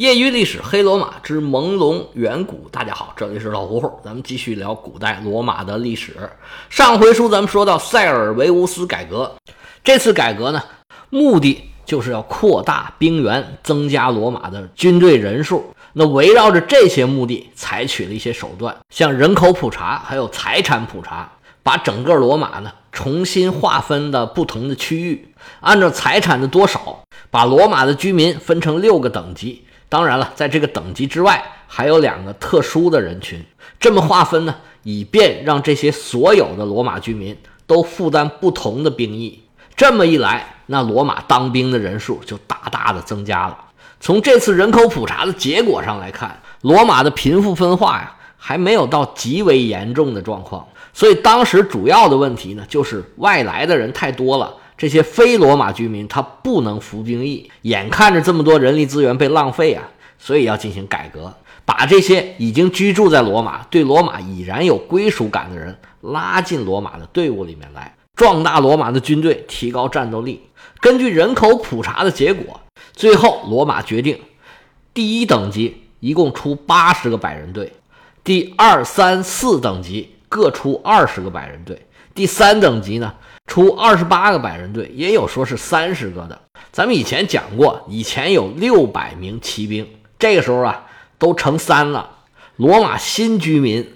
业余历史：黑罗马之朦胧远古。大家好，这里是老胡胡，咱们继续聊古代罗马的历史。上回书咱们说到塞尔维乌斯改革，这次改革呢，目的就是要扩大兵源，增加罗马的军队人数。那围绕着这些目的，采取了一些手段，像人口普查，还有财产普查，把整个罗马呢重新划分的不同的区域，按照财产的多少，把罗马的居民分成六个等级。当然了，在这个等级之外，还有两个特殊的人群。这么划分呢，以便让这些所有的罗马居民都负担不同的兵役。这么一来，那罗马当兵的人数就大大的增加了。从这次人口普查的结果上来看，罗马的贫富分化呀，还没有到极为严重的状况。所以当时主要的问题呢，就是外来的人太多了。这些非罗马居民他不能服兵役，眼看着这么多人力资源被浪费啊，所以要进行改革，把这些已经居住在罗马、对罗马已然有归属感的人拉进罗马的队伍里面来，壮大罗马的军队，提高战斗力。根据人口普查的结果，最后罗马决定，第一等级一共出八十个百人队，第二、三、四等级各出二十个百人队，第三等级呢？出二十八个百人队，也有说是三十个的。咱们以前讲过，以前有六百名骑兵，这个时候啊都成三了。罗马新居民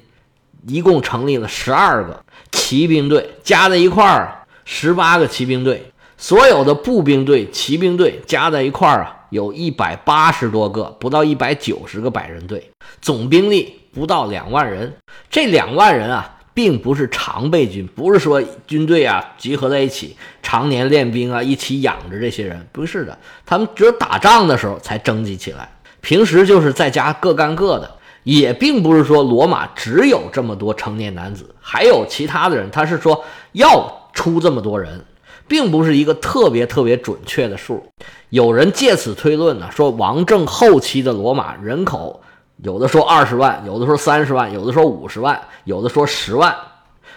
一共成立了十二个骑兵队，加在一块儿十八个骑兵队。所有的步兵队、骑兵队加在一块儿啊，有一百八十多个，不到一百九十个百人队，总兵力不到两万人。这两万人啊。并不是常备军，不是说军队啊集合在一起常年练兵啊，一起养着这些人，不是的，他们只有打仗的时候才征集起来，平时就是在家各干各的。也并不是说罗马只有这么多成年男子，还有其他的人，他是说要出这么多人，并不是一个特别特别准确的数。有人借此推论呢，说王政后期的罗马人口。有的说二十万，有的说三十万，有的说五十万，有的说十万，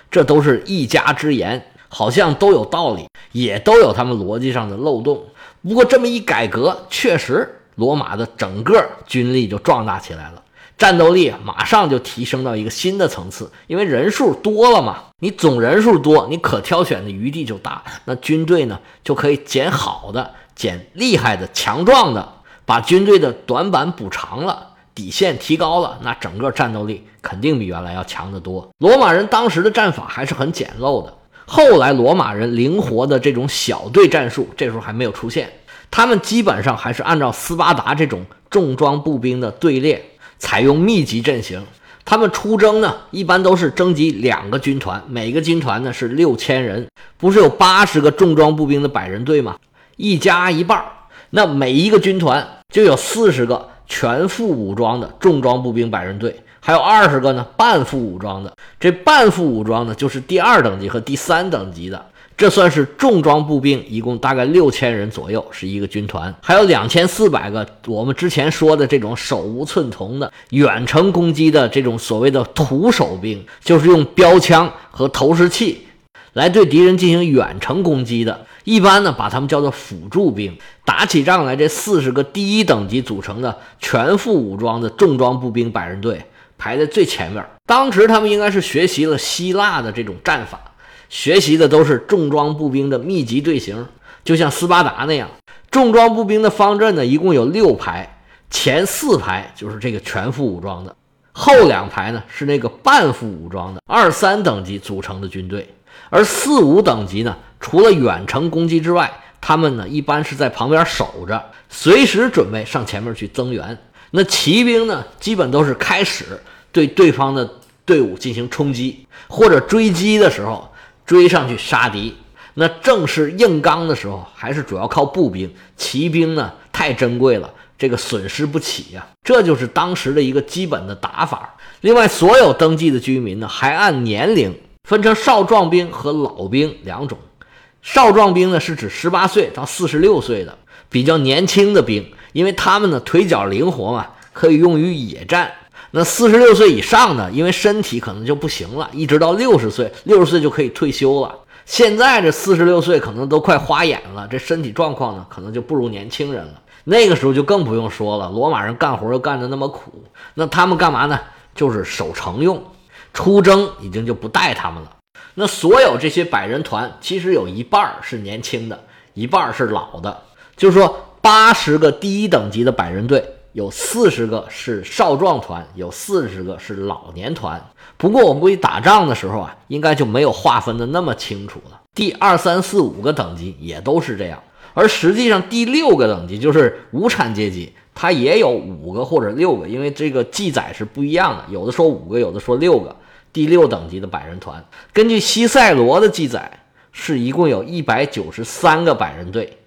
这都是一家之言，好像都有道理，也都有他们逻辑上的漏洞。不过这么一改革，确实罗马的整个军力就壮大起来了，战斗力马上就提升到一个新的层次，因为人数多了嘛，你总人数多，你可挑选的余地就大，那军队呢就可以捡好的、捡厉害的、强壮的，把军队的短板补长了。底线提高了，那整个战斗力肯定比原来要强得多。罗马人当时的战法还是很简陋的，后来罗马人灵活的这种小队战术，这时候还没有出现。他们基本上还是按照斯巴达这种重装步兵的队列，采用密集阵型。他们出征呢，一般都是征集两个军团，每个军团呢是六千人，不是有八十个重装步兵的百人队吗？一加一半，那每一个军团就有四十个。全副武装的重装步兵百人队，还有二十个呢半副武装的。这半副武装呢，就是第二等级和第三等级的。这算是重装步兵，一共大概六千人左右是一个军团，还有两千四百个我们之前说的这种手无寸铜的远程攻击的这种所谓的徒手兵，就是用标枪和投石器。来对敌人进行远程攻击的，一般呢把他们叫做辅助兵。打起仗来，这四十个第一等级组成的全副武装的重装步兵百人队排在最前面。当时他们应该是学习了希腊的这种战法，学习的都是重装步兵的密集队形，就像斯巴达那样。重装步兵的方阵呢，一共有六排，前四排就是这个全副武装的，后两排呢是那个半副武装的二三等级组成的军队。而四五等级呢，除了远程攻击之外，他们呢一般是在旁边守着，随时准备上前面去增援。那骑兵呢，基本都是开始对对方的队伍进行冲击，或者追击的时候追上去杀敌。那正是硬刚的时候，还是主要靠步兵。骑兵呢太珍贵了，这个损失不起呀。这就是当时的一个基本的打法。另外，所有登记的居民呢，还按年龄。分成少壮兵和老兵两种，少壮兵呢是指十八岁到四十六岁的比较年轻的兵，因为他们呢腿脚灵活嘛，可以用于野战。那四十六岁以上的，因为身体可能就不行了，一直到六十岁，六十岁就可以退休了。现在这四十六岁可能都快花眼了，这身体状况呢可能就不如年轻人了。那个时候就更不用说了，罗马人干活又干得那么苦，那他们干嘛呢？就是守城用，出征已经就不带他们了。那所有这些百人团，其实有一半是年轻的，一半是老的。就是说，八十个第一等级的百人队，有四十个是少壮团，有四十个是老年团。不过我估计打仗的时候啊，应该就没有划分的那么清楚了。第二三四五个等级也都是这样，而实际上第六个等级就是无产阶级，它也有五个或者六个，因为这个记载是不一样的，有的说五个，有的说六个。第六等级的百人团，根据西塞罗的记载，是一共有一百九十三个百人队，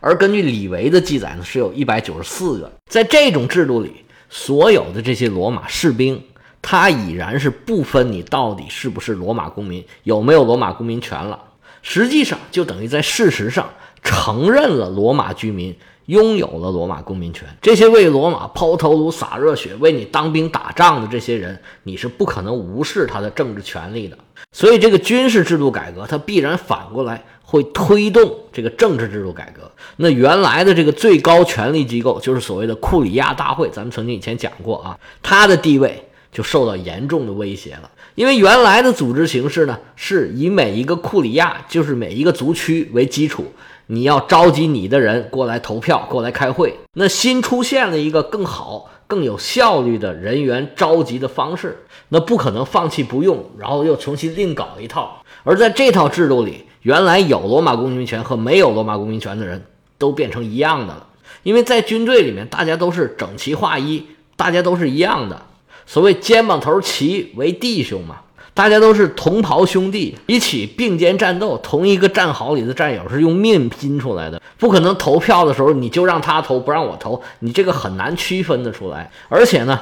而根据李维的记载呢，是有一百九十四个。在这种制度里，所有的这些罗马士兵。他已然是不分你到底是不是罗马公民，有没有罗马公民权了。实际上，就等于在事实上承认了罗马居民拥有了罗马公民权。这些为罗马抛头颅、洒热血、为你当兵打仗的这些人，你是不可能无视他的政治权利的。所以，这个军事制度改革，它必然反过来会推动这个政治制度改革。那原来的这个最高权力机构，就是所谓的库里亚大会，咱们曾经以前讲过啊，它的地位。就受到严重的威胁了，因为原来的组织形式呢，是以每一个库里亚，就是每一个族区为基础，你要召集你的人过来投票，过来开会。那新出现了一个更好、更有效率的人员召集的方式，那不可能放弃不用，然后又重新另搞一套。而在这套制度里，原来有罗马公民权和没有罗马公民权的人都变成一样的了，因为在军队里面，大家都是整齐划一，大家都是一样的。所谓肩膀头齐为弟兄嘛，大家都是同袍兄弟，一起并肩战斗。同一个战壕里的战友是用命拼出来的，不可能投票的时候你就让他投，不让我投，你这个很难区分得出来。而且呢，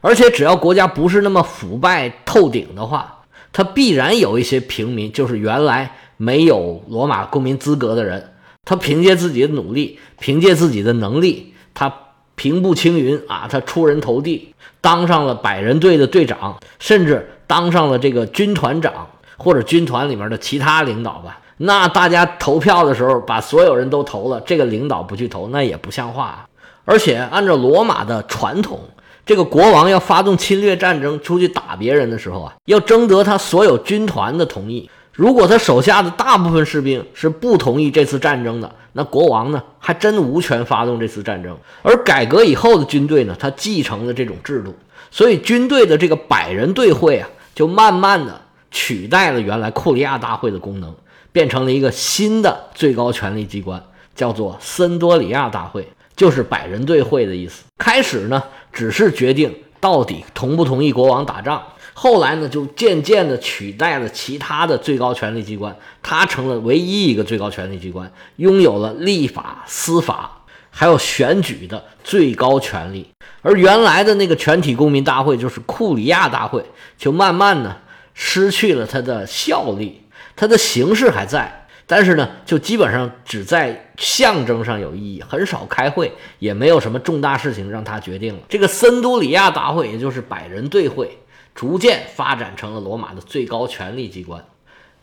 而且只要国家不是那么腐败透顶的话，他必然有一些平民，就是原来没有罗马公民资格的人，他凭借自己的努力，凭借自己的能力，他平步青云啊，他出人头地。当上了百人队的队长，甚至当上了这个军团长或者军团里面的其他领导吧。那大家投票的时候，把所有人都投了，这个领导不去投，那也不像话。而且按照罗马的传统，这个国王要发动侵略战争出去打别人的时候啊，要征得他所有军团的同意。如果他手下的大部分士兵是不同意这次战争的，那国王呢，还真无权发动这次战争。而改革以后的军队呢，他继承了这种制度，所以军队的这个百人队会啊，就慢慢的取代了原来库里亚大会的功能，变成了一个新的最高权力机关，叫做森多里亚大会，就是百人队会的意思。开始呢，只是决定到底同不同意国王打仗。后来呢，就渐渐地取代了其他的最高权力机关，它成了唯一一个最高权力机关，拥有了立法、司法，还有选举的最高权力。而原来的那个全体公民大会，就是库里亚大会，就慢慢呢失去了它的效力。它的形式还在，但是呢，就基本上只在象征上有意义，很少开会，也没有什么重大事情让他决定了。这个森都里亚大会，也就是百人队会。逐渐发展成了罗马的最高权力机关。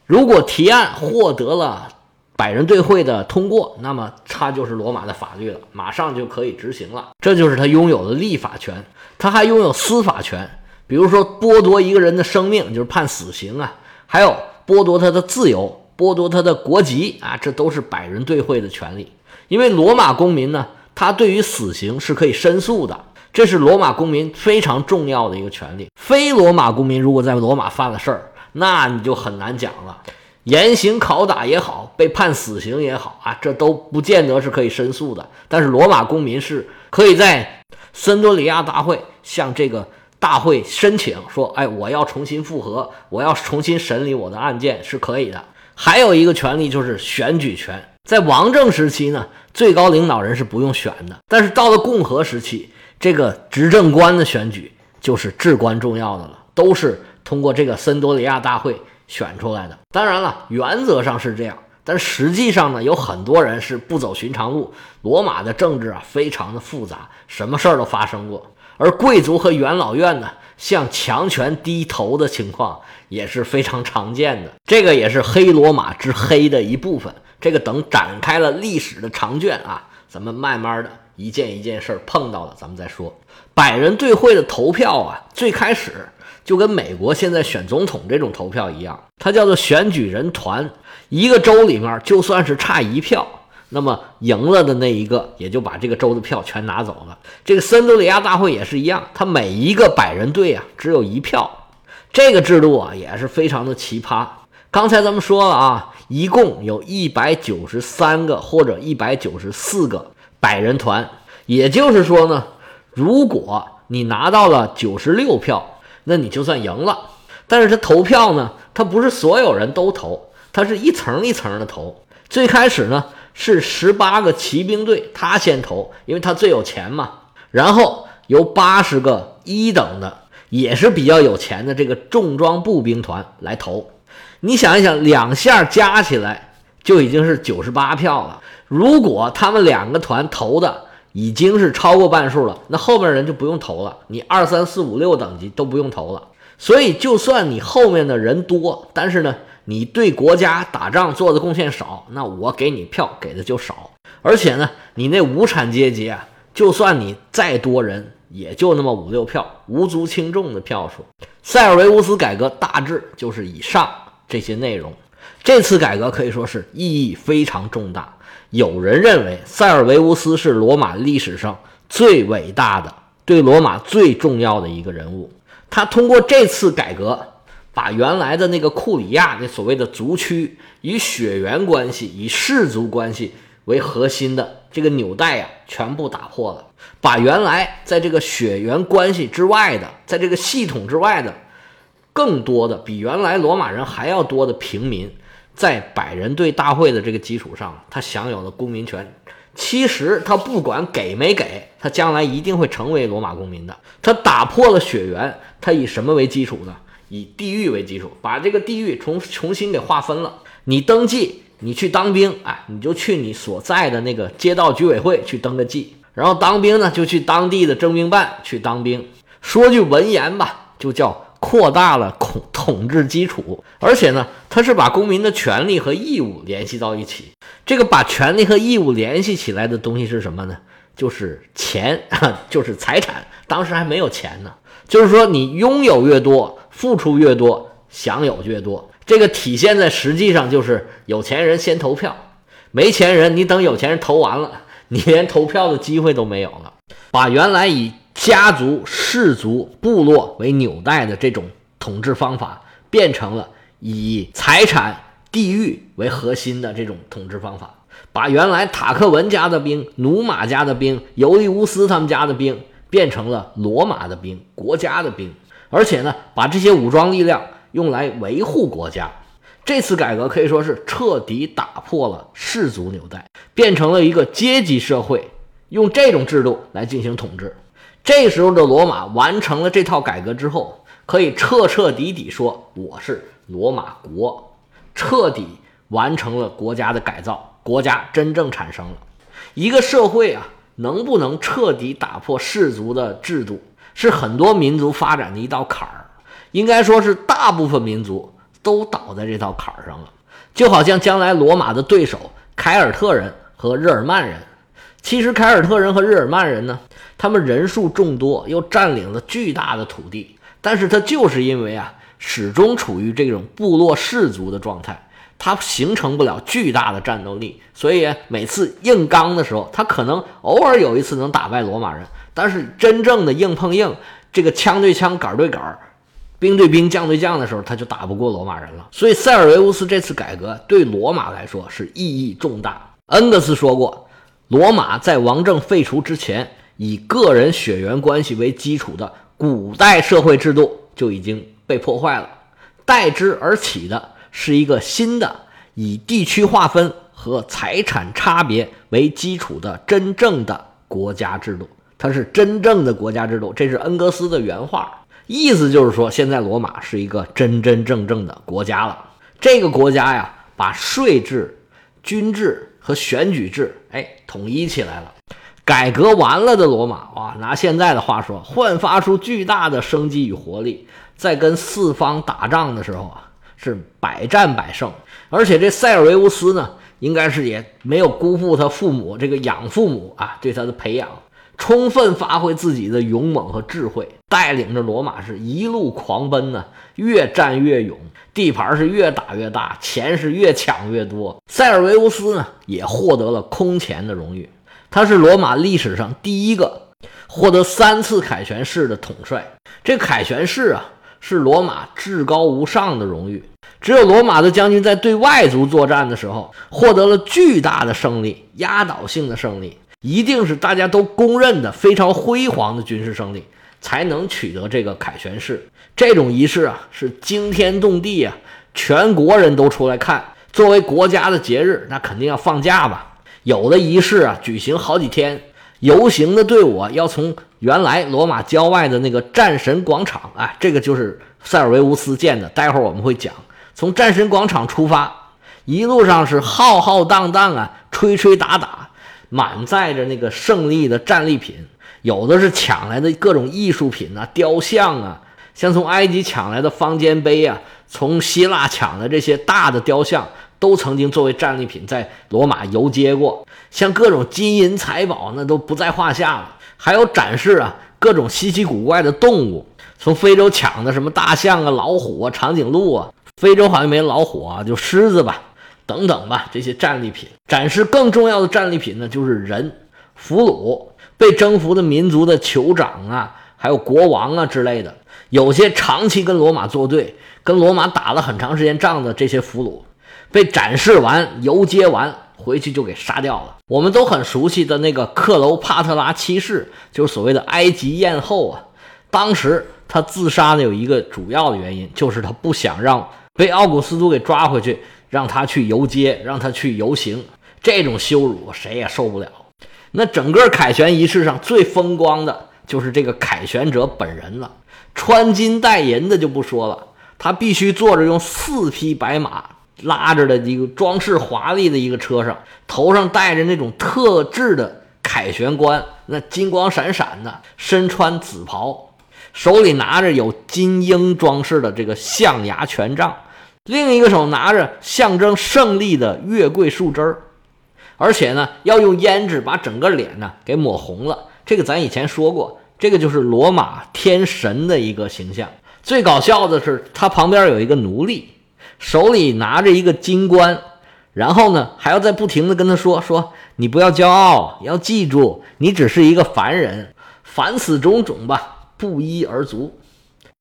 如果提案获得了百人队会的通过，那么它就是罗马的法律了，马上就可以执行了。这就是他拥有的立法权。他还拥有司法权，比如说剥夺一个人的生命，就是判死刑啊；还有剥夺他的自由，剥夺他的国籍啊，这都是百人队会的权利。因为罗马公民呢，他对于死刑是可以申诉的。这是罗马公民非常重要的一个权利。非罗马公民如果在罗马犯了事儿，那你就很难讲了。严刑拷打也好，被判死刑也好啊，这都不见得是可以申诉的。但是罗马公民是可以在森多里亚大会向这个大会申请说：“哎，我要重新复核，我要重新审理我的案件，是可以的。”还有一个权利就是选举权。在王政时期呢，最高领导人是不用选的，但是到了共和时期。这个执政官的选举就是至关重要的了，都是通过这个森多利亚大会选出来的。当然了，原则上是这样，但实际上呢，有很多人是不走寻常路。罗马的政治啊，非常的复杂，什么事儿都发生过。而贵族和元老院呢，向强权低头的情况也是非常常见的。这个也是黑罗马之黑的一部分。这个等展开了历史的长卷啊，咱们慢慢的。一件一件事儿碰到了，咱们再说。百人队会的投票啊，最开始就跟美国现在选总统这种投票一样，它叫做选举人团。一个州里面就算是差一票，那么赢了的那一个也就把这个州的票全拿走了。这个森德里亚大会也是一样，它每一个百人队啊只有一票。这个制度啊也是非常的奇葩。刚才咱们说了啊，一共有一百九十三个或者一百九十四个百人团，也就是说呢，如果你拿到了九十六票，那你就算赢了。但是他投票呢，他不是所有人都投，他是一层一层的投。最开始呢是十八个骑兵队，他先投，因为他最有钱嘛。然后由八十个一等的。也是比较有钱的这个重装步兵团来投，你想一想，两下加起来就已经是九十八票了。如果他们两个团投的已经是超过半数了，那后面人就不用投了，你二三四五六等级都不用投了。所以，就算你后面的人多，但是呢，你对国家打仗做的贡献少，那我给你票给的就少。而且呢，你那无产阶级啊，就算你再多人。也就那么五六票，无足轻重的票数。塞尔维乌斯改革大致就是以上这些内容。这次改革可以说是意义非常重大。有人认为塞尔维乌斯是罗马历史上最伟大的、对罗马最重要的一个人物。他通过这次改革，把原来的那个库里亚那所谓的族区以血缘关系、以氏族关系为核心的这个纽带呀，全部打破了。把原来在这个血缘关系之外的，在这个系统之外的更多的比原来罗马人还要多的平民，在百人队大会的这个基础上，他享有了公民权。其实他不管给没给，他将来一定会成为罗马公民的。他打破了血缘，他以什么为基础呢？以地域为基础，把这个地域重重新给划分了。你登记，你去当兵，哎，你就去你所在的那个街道居委会去登个记。然后当兵呢，就去当地的征兵办去当兵。说句文言吧，就叫扩大了统统治基础。而且呢，他是把公民的权利和义务联系到一起。这个把权利和义务联系起来的东西是什么呢？就是钱，就是财产。当时还没有钱呢，就是说你拥有越多，付出越多，享有越多。这个体现在实际上就是有钱人先投票，没钱人你等有钱人投完了。你连投票的机会都没有了，把原来以家族、氏族、部落为纽带的这种统治方法，变成了以财产、地域为核心的这种统治方法。把原来塔克文家的兵、努马家的兵、尤利乌斯他们家的兵，变成了罗马的兵、国家的兵，而且呢，把这些武装力量用来维护国家。这次改革可以说是彻底打破了氏族纽带，变成了一个阶级社会，用这种制度来进行统治。这时候的罗马完成了这套改革之后，可以彻彻底底说我是罗马国，彻底完成了国家的改造，国家真正产生了。一个社会啊，能不能彻底打破氏族的制度，是很多民族发展的一道坎儿。应该说是大部分民族。都倒在这道坎儿上了，就好像将来罗马的对手凯尔特人和日耳曼人。其实凯尔特人和日耳曼人呢，他们人数众多，又占领了巨大的土地，但是他就是因为啊，始终处于这种部落氏族的状态，他形成不了巨大的战斗力，所以每次硬刚的时候，他可能偶尔有一次能打败罗马人，但是真正的硬碰硬，这个枪对枪，杆对杆。兵对兵、将对将的时候，他就打不过罗马人了。所以塞尔维乌斯这次改革对罗马来说是意义重大。恩格斯说过，罗马在王政废除之前，以个人血缘关系为基础的古代社会制度就已经被破坏了，代之而起的是一个新的以地区划分和财产差别为基础的真正的国家制度。它是真正的国家制度，这是恩格斯的原话。意思就是说，现在罗马是一个真真正正的国家了。这个国家呀，把税制、军制和选举制，哎，统一起来了。改革完了的罗马，哇，拿现在的话说，焕发出巨大的生机与活力，在跟四方打仗的时候啊，是百战百胜。而且这塞尔维乌斯呢，应该是也没有辜负他父母这个养父母啊对他的培养，充分发挥自己的勇猛和智慧，带领着罗马是一路狂奔呢，越战越勇，地盘是越打越大，钱是越抢越多。塞尔维乌斯呢也获得了空前的荣誉，他是罗马历史上第一个获得三次凯旋式的统帅。这凯旋式啊是罗马至高无上的荣誉。只有罗马的将军在对外族作战的时候获得了巨大的胜利，压倒性的胜利，一定是大家都公认的非常辉煌的军事胜利，才能取得这个凯旋式。这种仪式啊，是惊天动地啊，全国人都出来看。作为国家的节日，那肯定要放假吧。有的仪式啊，举行好几天，游行的队伍要从原来罗马郊外的那个战神广场，哎，这个就是塞尔维乌斯建的，待会儿我们会讲。从战神广场出发，一路上是浩浩荡荡啊，吹吹打打，满载着那个胜利的战利品，有的是抢来的各种艺术品啊、雕像啊，像从埃及抢来的方尖碑啊，从希腊抢的这些大的雕像，都曾经作为战利品在罗马游街过。像各种金银财宝，那都不在话下了。还有展示啊，各种稀奇古怪的动物，从非洲抢的什么大象啊、老虎啊、长颈鹿啊。非洲好像没老虎啊，就狮子吧，等等吧，这些战利品展示更重要的战利品呢，就是人俘虏被征服的民族的酋长啊，还有国王啊之类的。有些长期跟罗马作对，跟罗马打了很长时间仗的这些俘虏，被展示完、游街完，回去就给杀掉了。我们都很熟悉的那个克楼帕特拉七世，就是所谓的埃及艳后啊。当时他自杀的有一个主要的原因，就是他不想让。被奥古斯都给抓回去，让他去游街，让他去游行，这种羞辱谁也受不了。那整个凯旋仪式上最风光的就是这个凯旋者本人了，穿金戴银的就不说了，他必须坐着用四匹白马拉着的一个装饰华丽的一个车上，头上戴着那种特制的凯旋冠，那金光闪闪的，身穿紫袍，手里拿着有金鹰装饰的这个象牙权杖。另一个手拿着象征胜利的月桂树枝儿，而且呢，要用胭脂把整个脸呢给抹红了。这个咱以前说过，这个就是罗马天神的一个形象。最搞笑的是，他旁边有一个奴隶，手里拿着一个金冠，然后呢，还要在不停的跟他说：“说你不要骄傲，要记住，你只是一个凡人，凡此种种吧，不一而足。”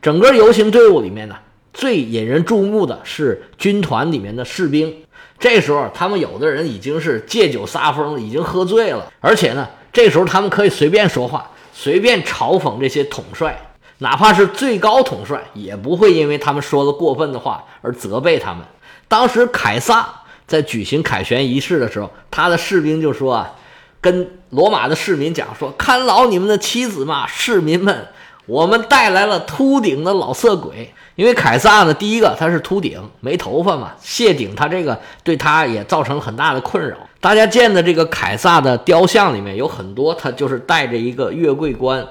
整个游行队伍里面呢。最引人注目的是军团里面的士兵，这时候他们有的人已经是借酒撒疯了，已经喝醉了，而且呢，这时候他们可以随便说话，随便嘲讽这些统帅，哪怕是最高统帅，也不会因为他们说了过分的话而责备他们。当时凯撒在举行凯旋仪式的时候，他的士兵就说啊，跟罗马的市民讲说，看牢你们的妻子嘛，市民们，我们带来了秃顶的老色鬼。因为凯撒呢，第一个他是秃顶，没头发嘛，谢顶，他这个对他也造成很大的困扰。大家见的这个凯撒的雕像里面有很多，他就是戴着一个月桂冠，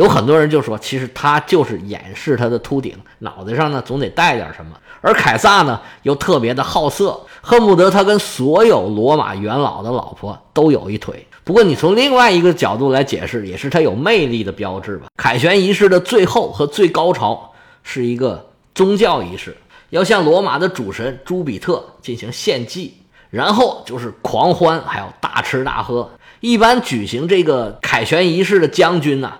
有很多人就说，其实他就是掩饰他的秃顶，脑袋上呢总得戴点什么。而凯撒呢又特别的好色，恨不得他跟所有罗马元老的老婆都有一腿。不过你从另外一个角度来解释，也是他有魅力的标志吧。凯旋仪式的最后和最高潮是一个。宗教仪式要向罗马的主神朱比特进行献祭，然后就是狂欢，还有大吃大喝。一般举行这个凯旋仪式的将军呢，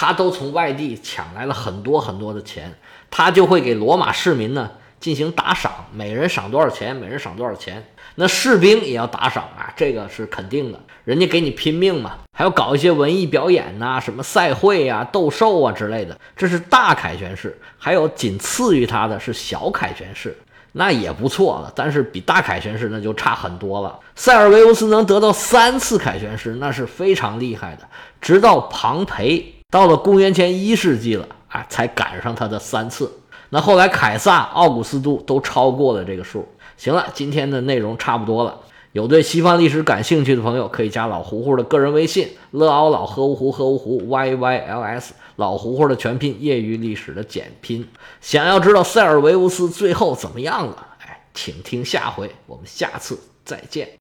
他都从外地抢来了很多很多的钱，他就会给罗马市民呢进行打赏，每人赏多少钱，每人赏多少钱。那士兵也要打赏啊，这个是肯定的，人家给你拼命嘛。还要搞一些文艺表演呐，什么赛会啊、斗兽啊之类的，这是大凯旋式。还有仅次于他的是小凯旋式，那也不错了，但是比大凯旋式那就差很多了。塞尔维乌斯能得到三次凯旋式，那是非常厉害的。直到庞培到了公元前一世纪了啊，才赶上他的三次。那后来凯撒、奥古斯都都超过了这个数。行了，今天的内容差不多了。有对西方历史感兴趣的朋友，可以加老胡胡的个人微信：乐奥老喝芜湖喝芜湖 y y l s。老胡胡的全拼，业余历史的简拼。想要知道塞尔维乌斯最后怎么样了？哎，请听下回，我们下次再见。